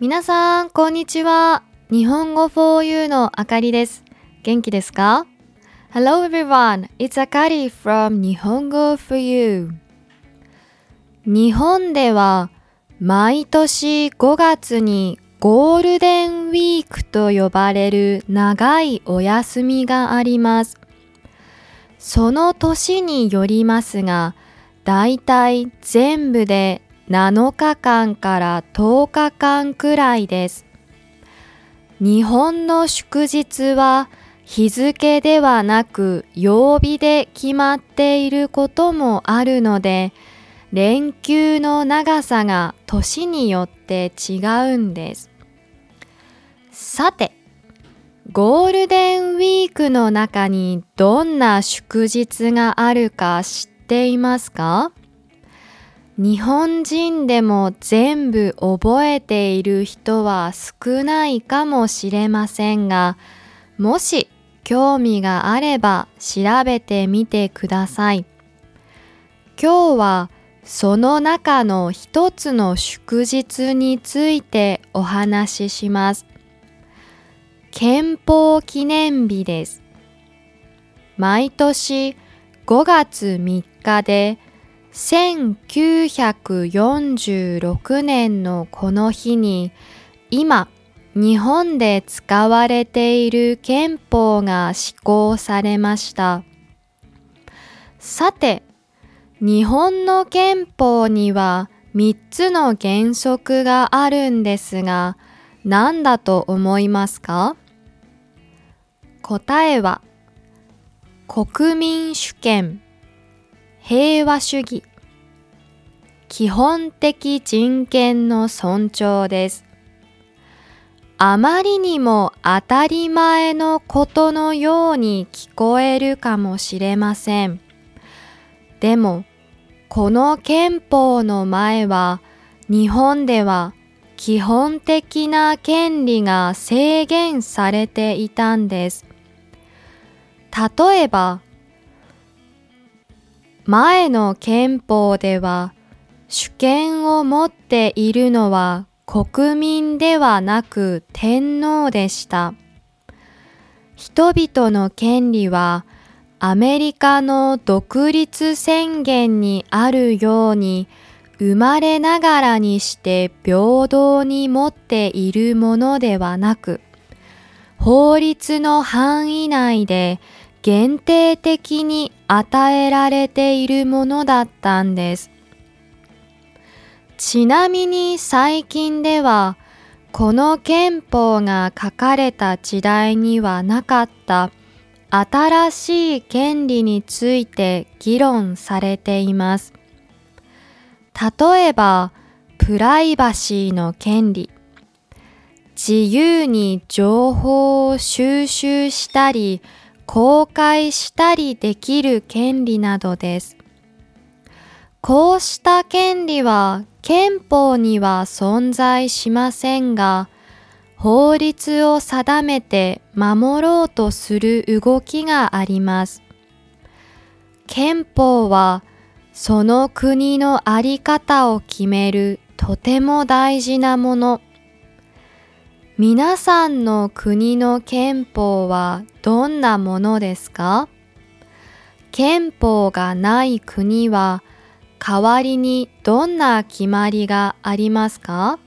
皆さん、こんにちは。日本語 4U のあかりです。元気ですか ?Hello everyone, it's Akari from 日本語 4U。日本では毎年5月にゴールデンウィークと呼ばれる長いお休みがあります。その年によりますが、だいたい全部で7日間から10日間くらいです。日本の祝日は日付ではなく曜日で決まっていることもあるので、連休の長さが年によって違うんです。さて、ゴールデンウィークの中にどんな祝日があるか知っていますか？日本人でも全部覚えている人は少ないかもしれませんが、もし興味があれば調べてみてください。今日はその中の一つの祝日についてお話しします。憲法記念日です。毎年5月3日で1946年のこの日に今日本で使われている憲法が施行されました。さて、日本の憲法には3つの原則があるんですが、何だと思いますか？答えは国民主権平和主義。基本的人権の尊重です。あまりにも当たり前のことのように聞こえるかもしれません。でもこの憲法の前は日本では基本的な権利が制限されていたんです。例えば、前の憲法では主権を持っているのは国民ではなく天皇でした。人々の権利はアメリカの独立宣言にあるように生まれながらにして平等に持っているものではなく法律の範囲内で限定的に与えられているものだったんです。ちなみに最近ではこの憲法が書かれた時代にはなかった新しい権利について議論されています。例えば、プライバシーの権利。自由に情報を収集したり公開したりできる権利などです。こうした権利は憲法には存在しませんが、法律を定めて守ろうとする動きがあります。憲法はその国のあり方を決めるとても大事なもの。皆さんの国の憲法はどんなものですか？憲法がない国は代わりにどんな決まりがありますか？